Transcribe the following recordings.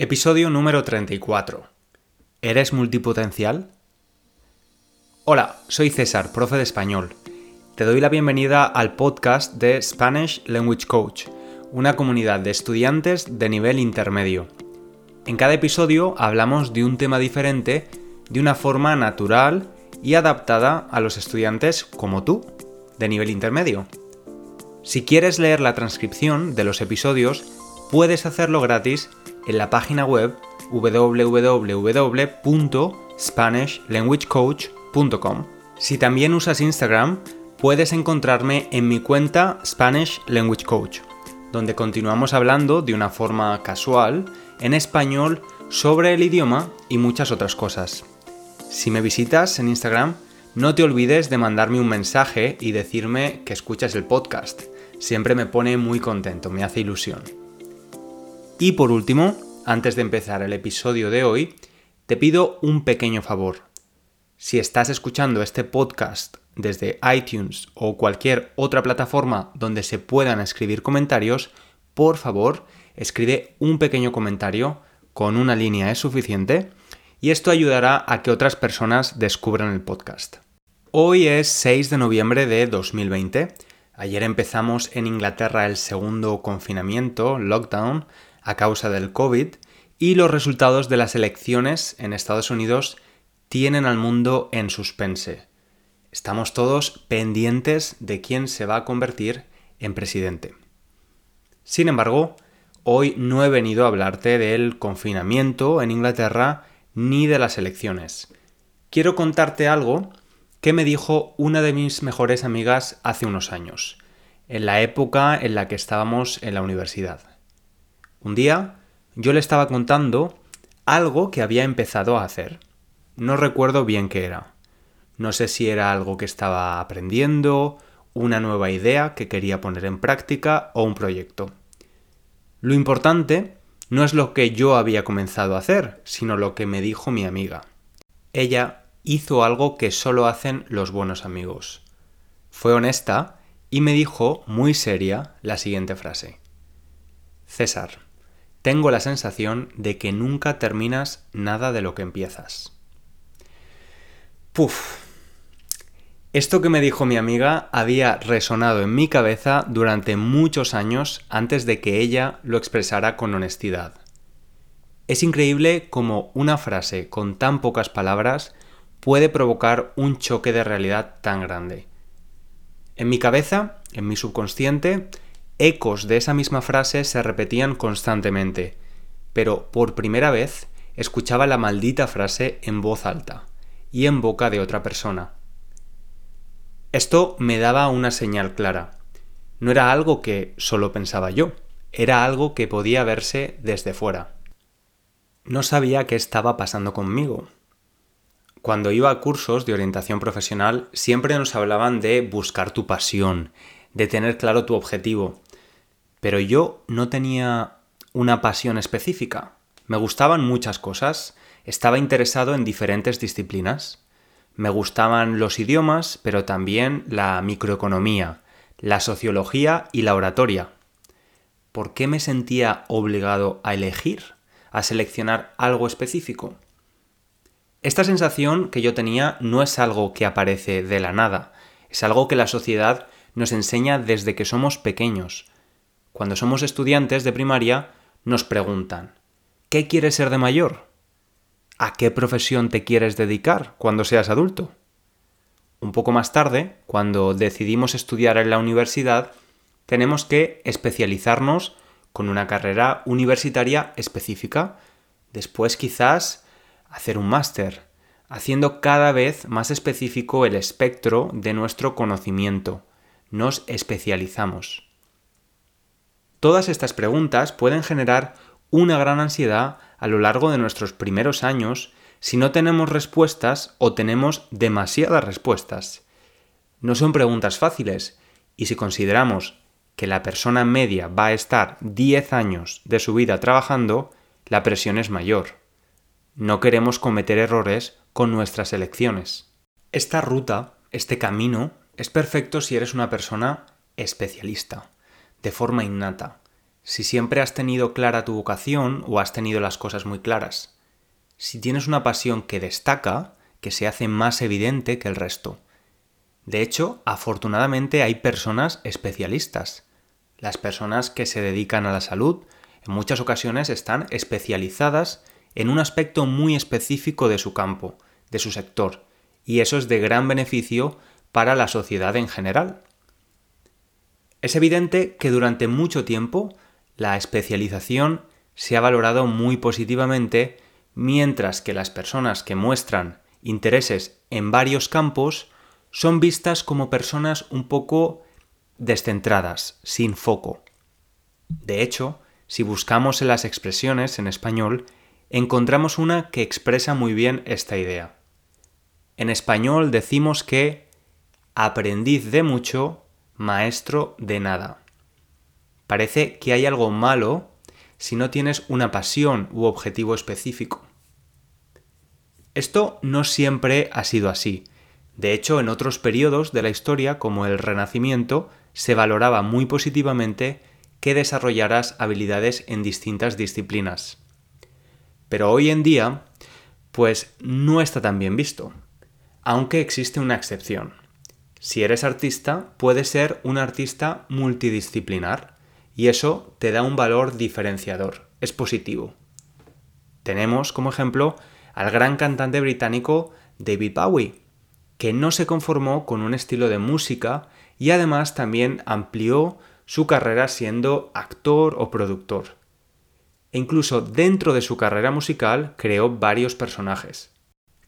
Episodio número 34. ¿Eres multipotencial? Hola, soy César, profe de español. Te doy la bienvenida al podcast de Spanish Language Coach, una comunidad de estudiantes de nivel intermedio. En cada episodio hablamos de un tema diferente de una forma natural y adaptada a los estudiantes como tú, de nivel intermedio. Si quieres leer la transcripción de los episodios, puedes hacerlo gratis en la página web www.spanishlanguagecoach.com. Si también usas Instagram, puedes encontrarme en mi cuenta Spanish Language Coach, donde continuamos hablando de una forma casual, en español, sobre el idioma y muchas otras cosas. Si me visitas en Instagram, no te olvides de mandarme un mensaje y decirme que escuchas el podcast. Siempre me pone muy contento, me hace ilusión. Y por último, antes de empezar el episodio de hoy, te pido un pequeño favor. Si estás escuchando este podcast desde iTunes o cualquier otra plataforma donde se puedan escribir comentarios, por favor, escribe un pequeño comentario, con una línea es suficiente, y esto ayudará a que otras personas descubran el podcast. Hoy es 6 de noviembre de 2020. Ayer empezamos en Inglaterra el segundo confinamiento, lockdown, a causa del COVID y los resultados de las elecciones en Estados Unidos tienen al mundo en suspense. Estamos todos pendientes de quién se va a convertir en presidente. Sin embargo, hoy no he venido a hablarte del confinamiento en Inglaterra ni de las elecciones. Quiero contarte algo que me dijo una de mis mejores amigas hace unos años, en la época en la que estábamos en la universidad. Un día yo le estaba contando algo que había empezado a hacer. No recuerdo bien qué era. No sé si era algo que estaba aprendiendo, una nueva idea que quería poner en práctica o un proyecto. Lo importante no es lo que yo había comenzado a hacer, sino lo que me dijo mi amiga. Ella hizo algo que solo hacen los buenos amigos. Fue honesta y me dijo muy seria la siguiente frase. César, tengo la sensación de que nunca terminas nada de lo que empiezas. Puf. Esto que me dijo mi amiga había resonado en mi cabeza durante muchos años antes de que ella lo expresara con honestidad. Es increíble cómo una frase con tan pocas palabras puede provocar un choque de realidad tan grande. En mi cabeza, en mi subconsciente, Ecos de esa misma frase se repetían constantemente, pero por primera vez escuchaba la maldita frase en voz alta y en boca de otra persona. Esto me daba una señal clara. No era algo que solo pensaba yo, era algo que podía verse desde fuera. No sabía qué estaba pasando conmigo. Cuando iba a cursos de orientación profesional siempre nos hablaban de buscar tu pasión, de tener claro tu objetivo, pero yo no tenía una pasión específica. Me gustaban muchas cosas, estaba interesado en diferentes disciplinas. Me gustaban los idiomas, pero también la microeconomía, la sociología y la oratoria. ¿Por qué me sentía obligado a elegir, a seleccionar algo específico? Esta sensación que yo tenía no es algo que aparece de la nada, es algo que la sociedad nos enseña desde que somos pequeños, cuando somos estudiantes de primaria, nos preguntan, ¿qué quieres ser de mayor? ¿A qué profesión te quieres dedicar cuando seas adulto? Un poco más tarde, cuando decidimos estudiar en la universidad, tenemos que especializarnos con una carrera universitaria específica, después quizás hacer un máster, haciendo cada vez más específico el espectro de nuestro conocimiento. Nos especializamos. Todas estas preguntas pueden generar una gran ansiedad a lo largo de nuestros primeros años si no tenemos respuestas o tenemos demasiadas respuestas. No son preguntas fáciles y si consideramos que la persona media va a estar 10 años de su vida trabajando, la presión es mayor. No queremos cometer errores con nuestras elecciones. Esta ruta, este camino, es perfecto si eres una persona especialista de forma innata. si siempre has tenido clara tu vocación o has tenido las cosas muy claras. Si tienes una pasión que destaca, que se hace más evidente que el resto. De hecho, afortunadamente hay personas especialistas. Las personas que se dedican a la salud en muchas ocasiones están especializadas en un aspecto muy específico de su campo, de su sector, y eso es de gran beneficio para la sociedad en general. Es evidente que durante mucho tiempo la especialización se ha valorado muy positivamente, mientras que las personas que muestran intereses en varios campos son vistas como personas un poco descentradas, sin foco. De hecho, si buscamos en las expresiones en español, encontramos una que expresa muy bien esta idea. En español decimos que aprendiz de mucho, maestro de nada. Parece que hay algo malo si no tienes una pasión u objetivo específico. Esto no siempre ha sido así. De hecho, en otros periodos de la historia, como el Renacimiento, se valoraba muy positivamente que desarrollaras habilidades en distintas disciplinas. Pero hoy en día, pues no está tan bien visto, aunque existe una excepción. Si eres artista, puedes ser un artista multidisciplinar, y eso te da un valor diferenciador, es positivo. Tenemos como ejemplo al gran cantante británico David Bowie, que no se conformó con un estilo de música y además también amplió su carrera siendo actor o productor. E incluso dentro de su carrera musical creó varios personajes.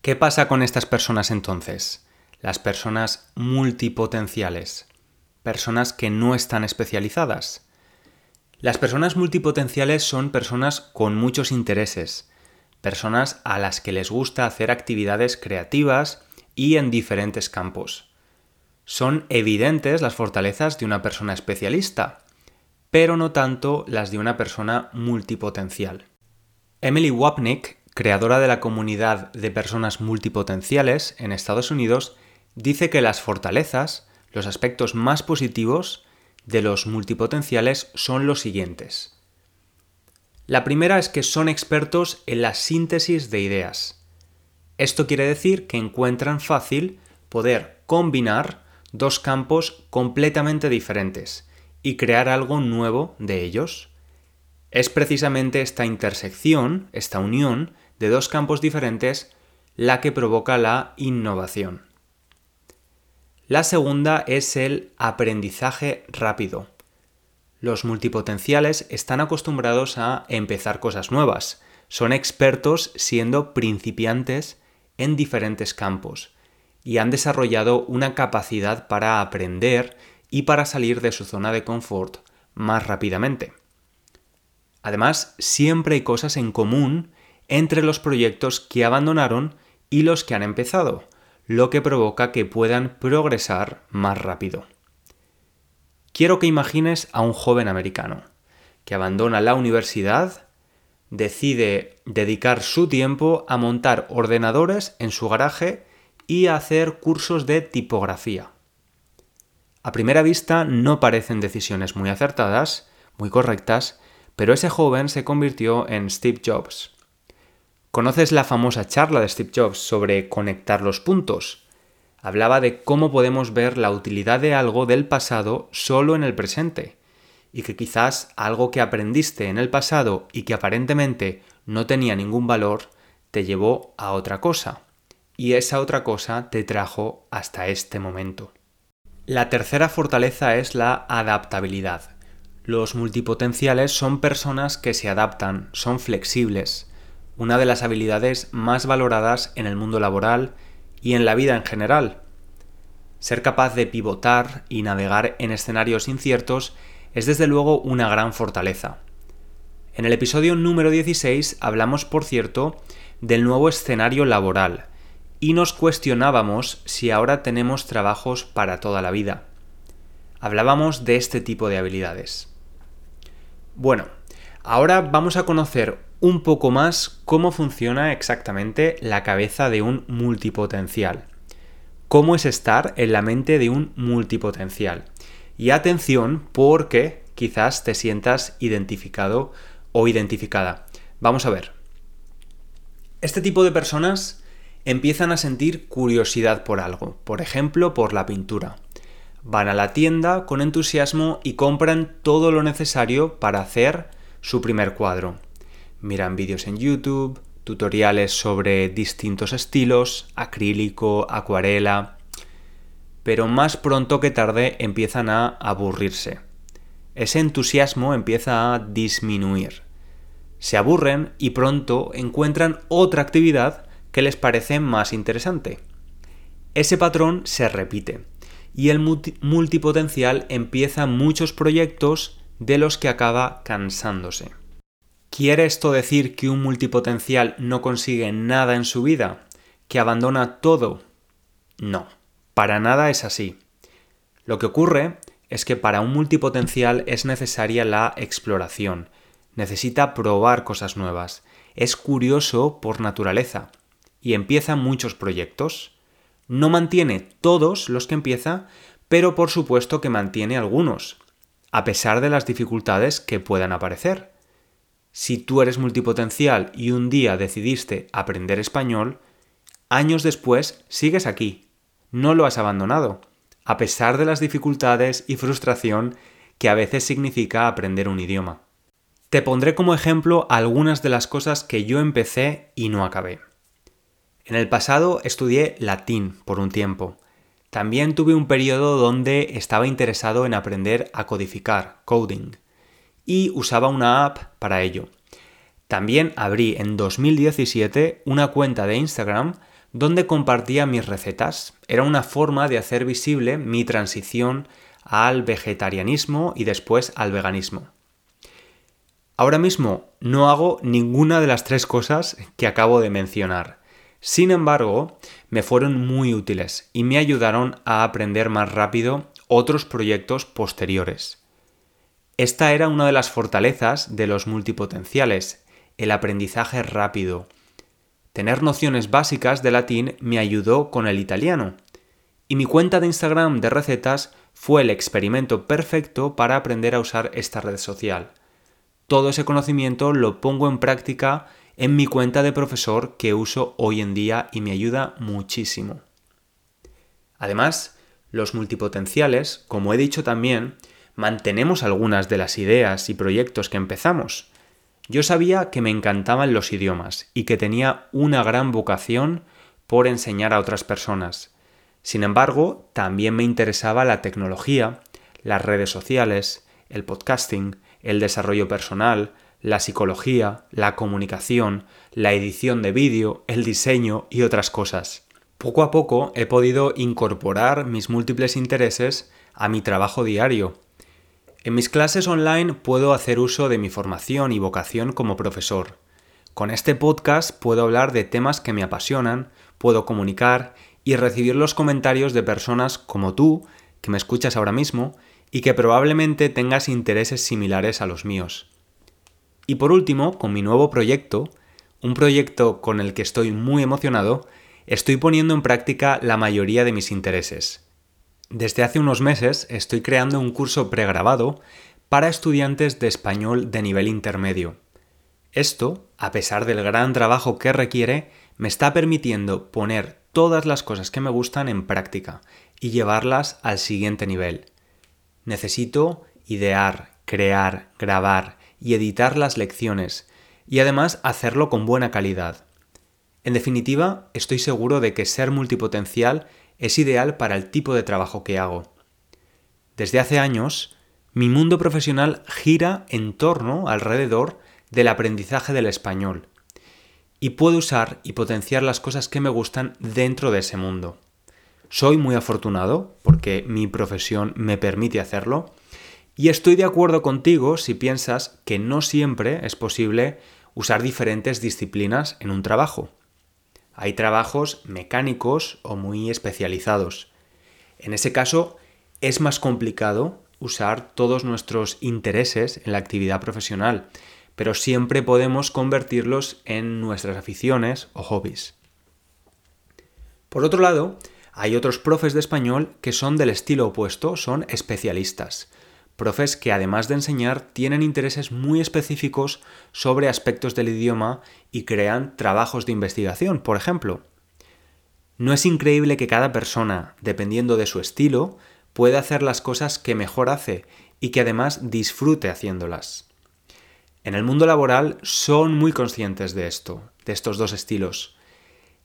¿Qué pasa con estas personas entonces? Las personas multipotenciales, personas que no están especializadas. Las personas multipotenciales son personas con muchos intereses, personas a las que les gusta hacer actividades creativas y en diferentes campos. Son evidentes las fortalezas de una persona especialista, pero no tanto las de una persona multipotencial. Emily Wapnick, creadora de la comunidad de personas multipotenciales en Estados Unidos, dice que las fortalezas, los aspectos más positivos, de los multipotenciales son los siguientes. La primera es que son expertos en la síntesis de ideas. Esto quiere decir que encuentran fácil poder combinar dos campos completamente diferentes y crear algo nuevo de ellos. Es precisamente esta intersección, esta unión de dos campos diferentes, la que provoca la innovación. La segunda es el aprendizaje rápido. Los multipotenciales están acostumbrados a empezar cosas nuevas. Son expertos siendo principiantes en diferentes campos y han desarrollado una capacidad para aprender y para salir de su zona de confort más rápidamente. Además, siempre hay cosas en común entre los proyectos que abandonaron y los que han empezado lo que provoca que puedan progresar más rápido. Quiero que imagines a un joven americano que abandona la universidad, decide dedicar su tiempo a montar ordenadores en su garaje y a hacer cursos de tipografía. A primera vista no parecen decisiones muy acertadas, muy correctas, pero ese joven se convirtió en Steve Jobs, ¿Conoces la famosa charla de Steve Jobs sobre conectar los puntos? Hablaba de cómo podemos ver la utilidad de algo del pasado solo en el presente, y que quizás algo que aprendiste en el pasado y que aparentemente no tenía ningún valor, te llevó a otra cosa, y esa otra cosa te trajo hasta este momento. La tercera fortaleza es la adaptabilidad. Los multipotenciales son personas que se adaptan, son flexibles, una de las habilidades más valoradas en el mundo laboral y en la vida en general. Ser capaz de pivotar y navegar en escenarios inciertos es desde luego una gran fortaleza. En el episodio número 16 hablamos, por cierto, del nuevo escenario laboral y nos cuestionábamos si ahora tenemos trabajos para toda la vida. Hablábamos de este tipo de habilidades. Bueno, ahora vamos a conocer un poco más cómo funciona exactamente la cabeza de un multipotencial. Cómo es estar en la mente de un multipotencial. Y atención porque quizás te sientas identificado o identificada. Vamos a ver. Este tipo de personas empiezan a sentir curiosidad por algo, por ejemplo, por la pintura. Van a la tienda con entusiasmo y compran todo lo necesario para hacer su primer cuadro. Miran vídeos en YouTube, tutoriales sobre distintos estilos, acrílico, acuarela, pero más pronto que tarde empiezan a aburrirse. Ese entusiasmo empieza a disminuir. Se aburren y pronto encuentran otra actividad que les parece más interesante. Ese patrón se repite y el multipotencial empieza muchos proyectos de los que acaba cansándose. ¿Quiere esto decir que un multipotencial no consigue nada en su vida? ¿Que abandona todo? No, para nada es así. Lo que ocurre es que para un multipotencial es necesaria la exploración, necesita probar cosas nuevas, es curioso por naturaleza y empieza muchos proyectos. No mantiene todos los que empieza, pero por supuesto que mantiene algunos, a pesar de las dificultades que puedan aparecer. Si tú eres multipotencial y un día decidiste aprender español, años después sigues aquí, no lo has abandonado, a pesar de las dificultades y frustración que a veces significa aprender un idioma. Te pondré como ejemplo algunas de las cosas que yo empecé y no acabé. En el pasado estudié latín por un tiempo. También tuve un periodo donde estaba interesado en aprender a codificar, coding, y usaba una app para ello. También abrí en 2017 una cuenta de Instagram donde compartía mis recetas. Era una forma de hacer visible mi transición al vegetarianismo y después al veganismo. Ahora mismo no hago ninguna de las tres cosas que acabo de mencionar. Sin embargo, me fueron muy útiles y me ayudaron a aprender más rápido otros proyectos posteriores. Esta era una de las fortalezas de los multipotenciales, el aprendizaje rápido. Tener nociones básicas de latín me ayudó con el italiano. Y mi cuenta de Instagram de recetas fue el experimento perfecto para aprender a usar esta red social todo ese conocimiento lo pongo en práctica en mi cuenta de profesor que uso hoy en día y me ayuda muchísimo. Además, los multipotenciales, como he dicho también, mantenemos algunas de las ideas y proyectos que empezamos. Yo sabía que me encantaban los idiomas y que tenía una gran vocación por enseñar a otras personas. Sin embargo, también me interesaba la tecnología, las redes sociales, el podcasting, el desarrollo personal, la psicología, la comunicación, la edición de vídeo, el diseño y otras cosas. Poco a poco he podido incorporar mis múltiples intereses a mi trabajo diario. En mis clases online puedo hacer uso de mi formación y vocación como profesor. Con este podcast puedo hablar de temas que me apasionan, puedo comunicar y recibir los comentarios de personas como tú, que me escuchas ahora mismo, y que probablemente tengas intereses similares a los míos. Y por último, con mi nuevo proyecto, un proyecto con el que estoy muy emocionado, estoy poniendo en práctica la mayoría de mis intereses. Desde hace unos meses estoy creando un curso pregrabado para estudiantes de español de nivel intermedio. Esto, a pesar del gran trabajo que requiere, me está permitiendo poner todas las cosas que me gustan en práctica y llevarlas al siguiente nivel. Necesito idear, crear, grabar y editar las lecciones y además hacerlo con buena calidad. En definitiva, estoy seguro de que ser multipotencial es ideal para el tipo de trabajo que hago. Desde hace años, mi mundo profesional gira en torno alrededor del aprendizaje del español y puedo usar y potenciar las cosas que me gustan dentro de ese mundo. Soy muy afortunado porque mi profesión me permite hacerlo y estoy de acuerdo contigo si piensas que no siempre es posible usar diferentes disciplinas en un trabajo. Hay trabajos mecánicos o muy especializados. En ese caso es más complicado usar todos nuestros intereses en la actividad profesional, pero siempre podemos convertirlos en nuestras aficiones o hobbies. Por otro lado, hay otros profes de español que son del estilo opuesto, son especialistas. Profes que además de enseñar tienen intereses muy específicos sobre aspectos del idioma y crean trabajos de investigación, por ejemplo. ¿No es increíble que cada persona, dependiendo de su estilo, pueda hacer las cosas que mejor hace y que además disfrute haciéndolas? En el mundo laboral son muy conscientes de esto, de estos dos estilos.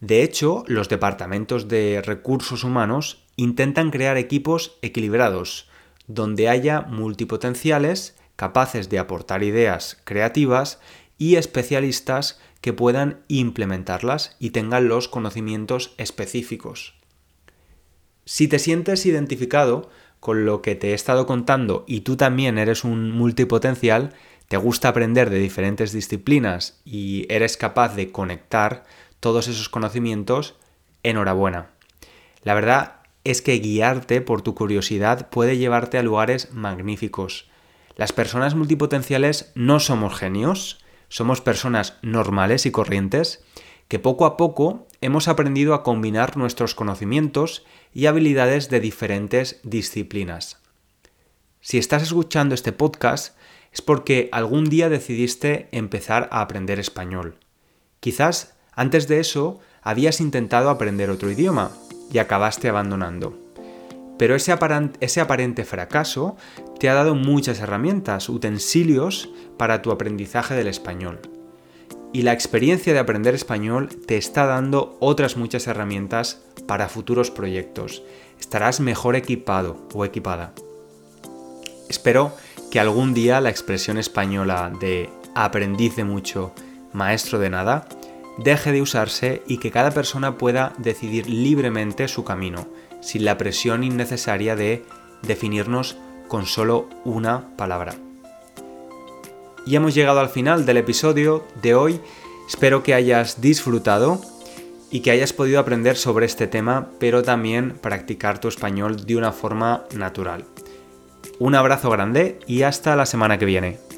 De hecho, los departamentos de recursos humanos intentan crear equipos equilibrados, donde haya multipotenciales capaces de aportar ideas creativas y especialistas que puedan implementarlas y tengan los conocimientos específicos. Si te sientes identificado con lo que te he estado contando y tú también eres un multipotencial, te gusta aprender de diferentes disciplinas y eres capaz de conectar todos esos conocimientos, enhorabuena. La verdad es que guiarte por tu curiosidad puede llevarte a lugares magníficos. Las personas multipotenciales no somos genios, somos personas normales y corrientes que poco a poco hemos aprendido a combinar nuestros conocimientos y habilidades de diferentes disciplinas. Si estás escuchando este podcast es porque algún día decidiste empezar a aprender español. Quizás antes de eso habías intentado aprender otro idioma, y acabaste abandonando. Pero ese, aparente fracaso te ha dado muchas herramientas, utensilios para tu aprendizaje del español. Y la experiencia de aprender español te está dando otras muchas herramientas para futuros proyectos. Estarás mejor equipado o equipada. Espero que algún día la expresión española de aprendiz de mucho, maestro de nada, deje de usarse y que cada persona pueda decidir libremente su camino, sin la presión innecesaria de definirnos con solo una palabra. Y hemos llegado al final del episodio de hoy. Espero que hayas disfrutado y que hayas podido aprender sobre este tema, pero también practicar tu español de una forma natural. Un abrazo grande y hasta la semana que viene.